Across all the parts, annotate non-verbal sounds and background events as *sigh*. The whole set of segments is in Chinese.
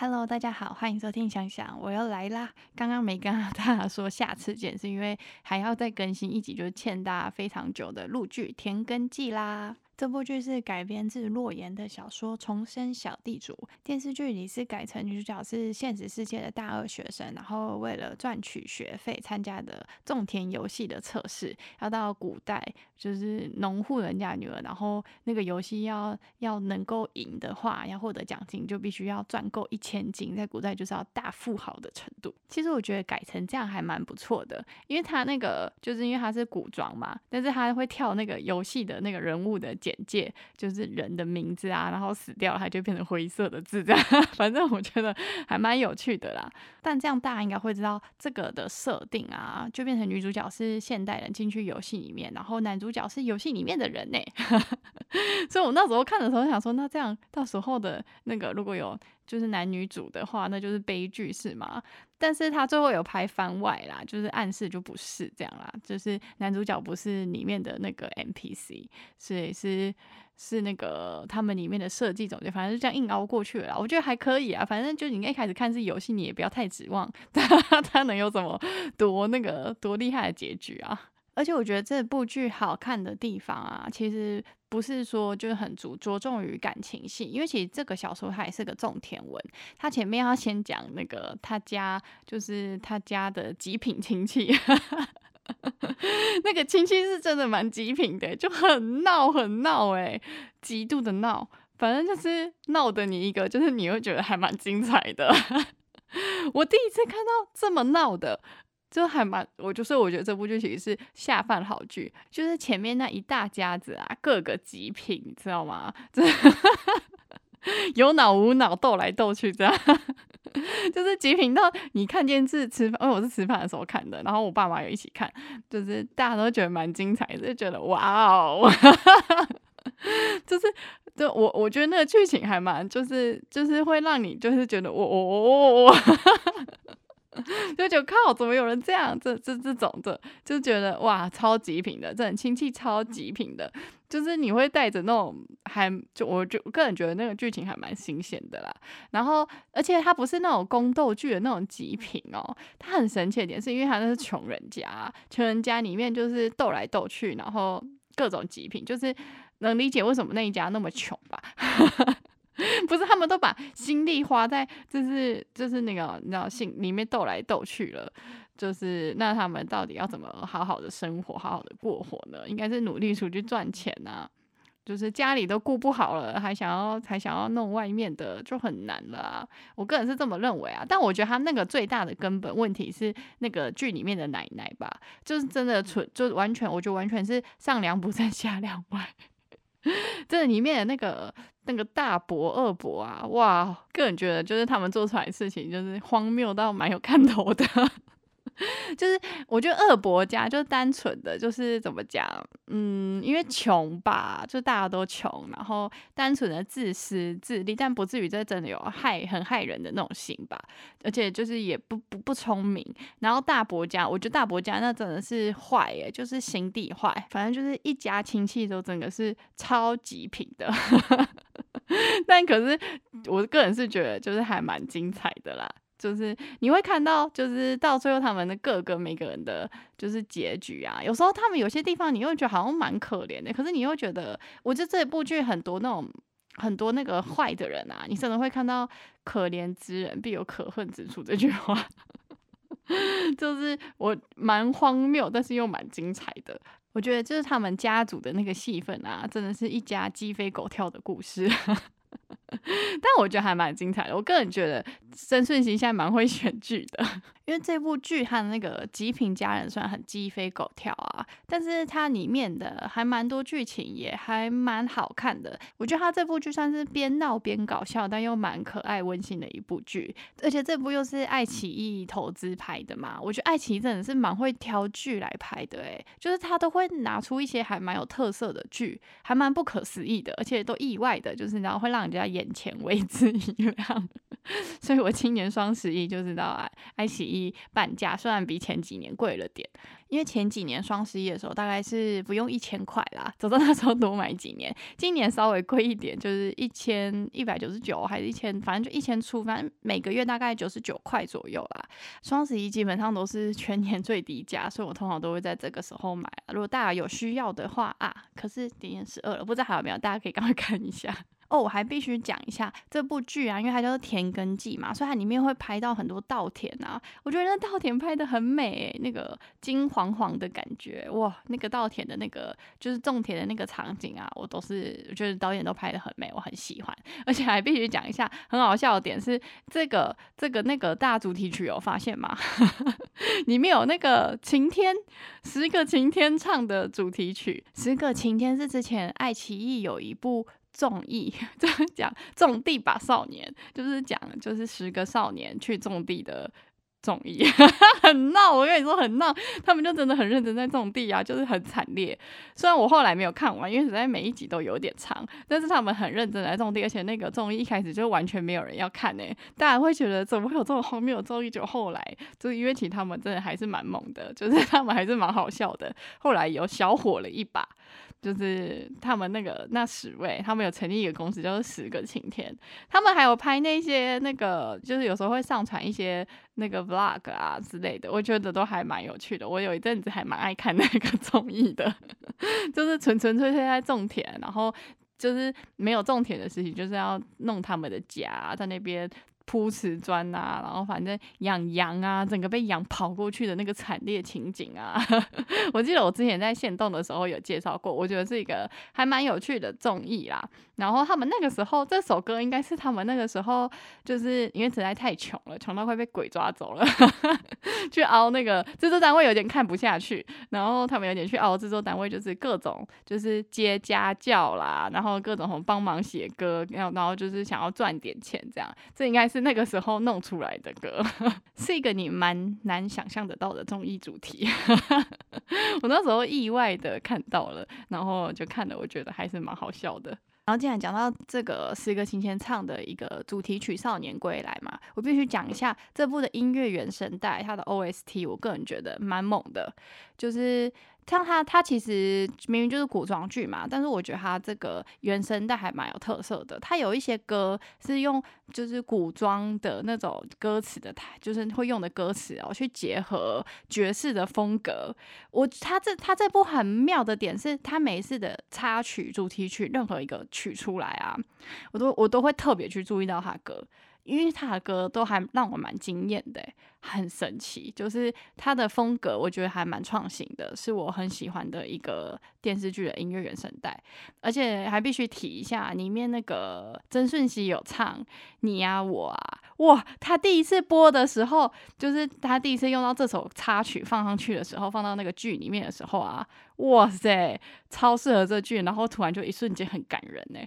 Hello，大家好，欢迎收听想想，我又来啦。刚刚没跟大家说下次见，是因为还要再更新一集，就是欠大家非常久的陆剧《田根记》啦。这部剧是改编自洛言的小说《重生小地主》，电视剧里是改成女主角是现实世界的大二学生，然后为了赚取学费参加的种田游戏的测试，要到古代就是农户人家女儿，然后那个游戏要要能够赢的话，要获得奖金就必须要赚够一千金，在古代就是要大富豪的程度。其实我觉得改成这样还蛮不错的，因为他那个就是因为他是古装嘛，但是他会跳那个游戏的那个人物的简。介就是人的名字啊，然后死掉，它就变成灰色的字，这样。*laughs* 反正我觉得还蛮有趣的啦。但这样大家应该会知道这个的设定啊，就变成女主角是现代人进去游戏里面，然后男主角是游戏里面的人呢。*laughs* 所以我那时候看的时候想说，那这样到时候的那个如果有就是男女主的话，那就是悲剧是吗？但是他最后有拍番外啦，就是暗示就不是这样啦，就是男主角不是里面的那个 NPC，所以是是那个他们里面的设计总监，反正就这样硬凹过去了。我觉得还可以啊，反正就你一开始看是游戏，你也不要太指望他 *laughs* 他能有什么多那个多厉害的结局啊。而且我觉得这部剧好看的地方啊，其实不是说就是很着着重于感情戏，因为其实这个小说它也是个种田文，它前面要先讲那个他家就是他家的极品亲戚，*laughs* 那个亲戚是真的蛮极品的，就很闹很闹诶，极度的闹，反正就是闹的你一个，就是你会觉得还蛮精彩的。*laughs* 我第一次看到这么闹的。就还蛮，我就是我觉得这部剧其实是下饭好剧，就是前面那一大家子啊，各个极品，你知道吗？*laughs* 有脑无脑斗来斗去，这样 *laughs* 就是极品到你看电视吃饭，因为我是吃饭的时候看的，然后我爸妈也一起看，就是大家都觉得蛮精彩，就觉得哇哦，*laughs* 就是就我我觉得那个剧情还蛮，就是就是会让你就是觉得我我我我我。就觉得靠，怎么有人这样？这这这种的，就觉得哇，超极品的，这种亲戚超极品的，就是你会带着那种，还就我就个人觉得那个剧情还蛮新鲜的啦。然后，而且它不是那种宫斗剧的那种极品哦，它很神奇的点是因为它那是穷人家，穷人家里面就是斗来斗去，然后各种极品，就是能理解为什么那一家那么穷吧。*laughs* 不是，他们都把心力花在就是就是那个你知道心里面斗来斗去了，就是那他们到底要怎么好好的生活，好好的过活呢？应该是努力出去赚钱呐，就是家里都顾不好了，还想要还想要弄外面的，就很难了。我个人是这么认为啊，但我觉得他那个最大的根本问题是那个剧里面的奶奶吧，就是真的纯，就完全我觉得完全是上梁不正下梁歪。*laughs* 这里面的那个那个大伯二伯啊，哇，个人觉得就是他们做出来的事情就是荒谬到蛮有看头的。*laughs* 就是我觉得二伯家就单纯的就是怎么讲，嗯，因为穷吧，就大家都穷，然后单纯的自私自利，但不至于这真的有害很害人的那种心吧。而且就是也不不不聪明。然后大伯家，我觉得大伯家那真的是坏耶，就是心地坏。反正就是一家亲戚都真的是超级品的。*laughs* 但可是我个人是觉得就是还蛮精彩的啦。就是你会看到，就是到最后他们的各个每个人的，就是结局啊。有时候他们有些地方，你又觉得好像蛮可怜的，可是你又觉得，我觉得这部剧很多那种很多那个坏的人啊，你真的会看到“可怜之人必有可恨之处”这句话，*laughs* 就是我蛮荒谬，但是又蛮精彩的。我觉得就是他们家族的那个戏份啊，真的是一家鸡飞狗跳的故事。*laughs* 但我觉得还蛮精彩的。我个人觉得申顺熙现在蛮会选剧的，*laughs* 因为这部剧它的那个极品家人虽然很鸡飞狗跳啊，但是它里面的还蛮多剧情也还蛮好看的。我觉得它这部剧算是边闹边搞笑，但又蛮可爱温馨的一部剧。而且这部又是爱奇艺投资拍的嘛，我觉得爱奇艺真的是蛮会挑剧来拍的，诶，就是他都会拿出一些还蛮有特色的剧，还蛮不可思议的，而且都意外的，就是然后会让人家。眼前为之一亮，*laughs* 所以我今年双十一就知道啊，爱奇艺半价，虽然比前几年贵了点。因为前几年双十一的时候大概是不用一千块啦，走到那时候多买几年。今年稍微贵一点，就是一千一百九十九，还是一千，反正就一千出，反正每个月大概九十九块左右啦。双十一基本上都是全年最低价，所以我通常都会在这个时候买。如果大家有需要的话啊，可是点点十二了，不知道还有没有，大家可以赶快看一下。哦，我还必须讲一下这部剧啊，因为它叫做《田耕记》嘛，所以它里面会拍到很多稻田啊。我觉得那稻田拍的很美，那个金黄黄的感觉，哇，那个稻田的那个就是种田的那个场景啊，我都是我觉得导演都拍的很美，我很喜欢。而且还必须讲一下很好笑的点是，这个这个那个大主题曲有发现吗？*laughs* 里面有那个晴天，十个晴天唱的主题曲，十个晴天是之前爱奇艺有一部。种艺 *laughs* 这样讲种地吧少年，就是讲就是十个少年去种地的种艺，*laughs* 很闹。我跟你说很闹，他们就真的很认真在种地啊，就是很惨烈。虽然我后来没有看完，因为实在每一集都有点长，但是他们很认真在种地，而且那个综艺一开始就完全没有人要看呢。大家会觉得怎么会有这种荒谬的综艺？就后来就是因为其实他们真的还是蛮猛的，就是 *laughs* 他们还是蛮好笑的。后来有小火了一把。就是他们那个那十位，他们有成立一个公司，叫做十个晴天。他们还有拍那些那个，就是有时候会上传一些那个 vlog 啊之类的，我觉得都还蛮有趣的。我有一阵子还蛮爱看那个 *laughs* 综艺的，*laughs* 就是纯纯粹粹在种田，然后就是没有种田的事情，就是要弄他们的家在那边。铺瓷砖啊，然后反正养羊啊，整个被羊跑过去的那个惨烈情景啊，*laughs* 我记得我之前在线动的时候有介绍过，我觉得是一个还蛮有趣的综艺啦。然后他们那个时候这首歌应该是他们那个时候就是因为实在太穷了，穷到快被鬼抓走了，*laughs* 去熬那个制作单位有点看不下去，然后他们有点去熬制作单位，就是各种就是接家教啦，然后各种帮忙写歌，然后然后就是想要赚点钱这样，这应该是。那个时候弄出来的歌，是一个你蛮难想象得到的综艺主题。*laughs* 我那时候意外的看到了，然后就看了，我觉得还是蛮好笑的。然后既然讲到这个十个晴天唱的一个主题曲《少年归来》嘛，我必须讲一下这部的音乐原声带，它的 OST，我个人觉得蛮猛的，就是。像他，他其实明明就是古装剧嘛，但是我觉得他这个原声带还蛮有特色的。他有一些歌是用就是古装的那种歌词的台，就是会用的歌词哦，去结合爵士的风格。我他这他这部很妙的点是，他每一次的插曲、主题曲任何一个曲出来啊，我都我都会特别去注意到他歌。因为他的歌都还让我蛮惊艳的，很神奇，就是他的风格，我觉得还蛮创新的，是我很喜欢的一个电视剧的音乐原声带。而且还必须提一下，里面那个曾舜晞有唱你呀我啊，哇！他第一次播的时候，就是他第一次用到这首插曲放上去的时候，放到那个剧里面的时候啊，哇塞，超适合这剧，然后突然就一瞬间很感人呢。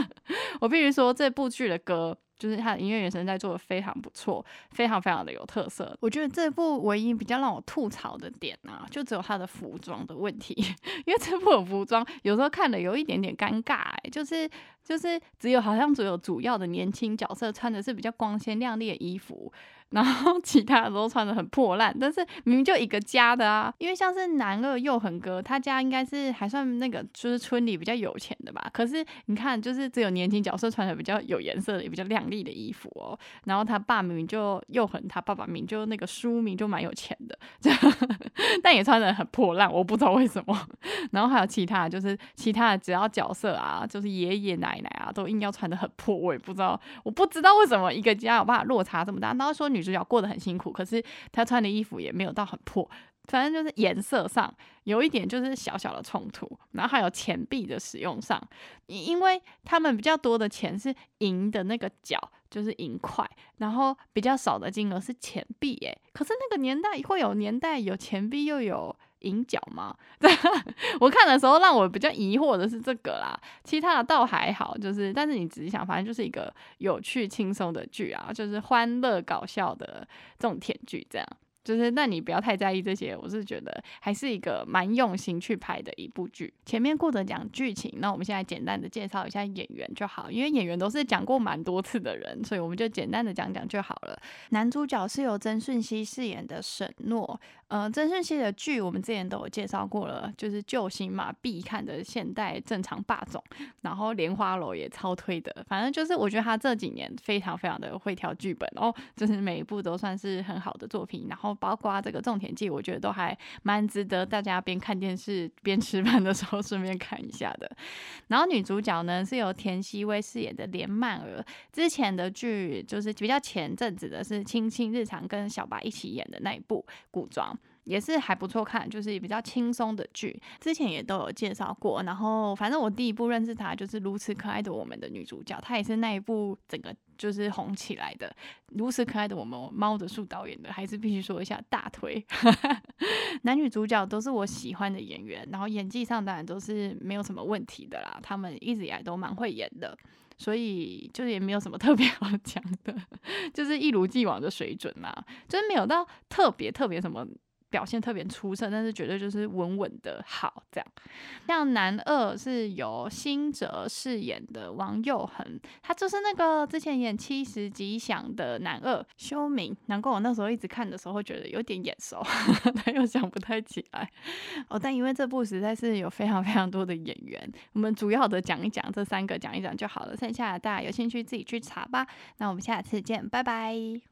*laughs* 我必须说这部剧的歌。就是他的音乐原声在做的非常不错，非常非常的有特色。我觉得这部唯一比较让我吐槽的点呢，就只有他的服装的问题，*laughs* 因为这部的服装有时候看的有一点点尴尬，就是就是只有好像只有主要的年轻角色穿的是比较光鲜亮丽的衣服。然后 *laughs* 其他的都穿的很破烂，但是明明就一个家的啊，因为像是男二佑恒哥，他家应该是还算那个，就是村里比较有钱的吧。可是你看，就是只有年轻角色穿的比较有颜色的、也比较亮丽的衣服哦。然后他爸明明就佑恒，他爸爸明就那个书名就蛮有钱的，*laughs* 但也穿的很破烂，我不知道为什么。*laughs* 然后还有其他，就是其他的只要角色啊，就是爷爷奶奶奶啊，都硬要穿的很破，我也不知道，我不知道为什么一个家有办法落差这么大。然后说女。主角过得很辛苦，可是她穿的衣服也没有到很破，反正就是颜色上有一点就是小小的冲突。然后还有钱币的使用上，因为他们比较多的钱是银的那个角，就是银块，然后比较少的金额是钱币。诶，可是那个年代会有年代有钱币又有。银角吗？*laughs* 我看的时候让我比较疑惑的是这个啦，其他的倒还好，就是但是你仔细想，反正就是一个有趣轻松的剧啊，就是欢乐搞笑的这种甜剧这样。就是那你不要太在意这些，我是觉得还是一个蛮用心去拍的一部剧。前面顾着讲剧情，那我们现在简单的介绍一下演员就好，因为演员都是讲过蛮多次的人，所以我们就简单的讲讲就好了。男主角是由曾舜晞饰演的沈诺，呃，曾舜晞的剧我们之前都有介绍过了，就是救星嘛，必看的现代正常霸总，然后莲花楼也超推的，反正就是我觉得他这几年非常非常的会挑剧本哦，就是每一部都算是很好的作品，然后包括这个种田记，我觉得都还蛮值得大家边看电视边吃饭的时候顺便看一下的。然后女主角呢是由田曦薇饰演的连曼儿，之前的剧就是比较前阵子的是《青青日常》跟小白一起演的那一部古装。也是还不错看，就是比较轻松的剧，之前也都有介绍过。然后反正我第一部认识她就是如此可爱的我们的女主角，她也是那一部整个就是红起来的。如此可爱的我们猫的树导演的，还是必须说一下大推。*laughs* 男女主角都是我喜欢的演员，然后演技上当然都是没有什么问题的啦。他们一直以来都蛮会演的，所以就是也没有什么特别 *laughs* 好讲的，就是一如既往的水准嘛，就是没有到特别特别什么。表现特别出色，但是绝对就是稳稳的好这样。像男二是由辛哲饰演的王佑恒，他就是那个之前演《七十吉祥》的男二修明。难怪我那时候一直看的时候会觉得有点眼熟，*laughs* 但又想不太起来。哦，但因为这部实在是有非常非常多的演员，我们主要的讲一讲这三个，讲一讲就好了。剩下的大家有兴趣自己去查吧。那我们下次见，拜拜。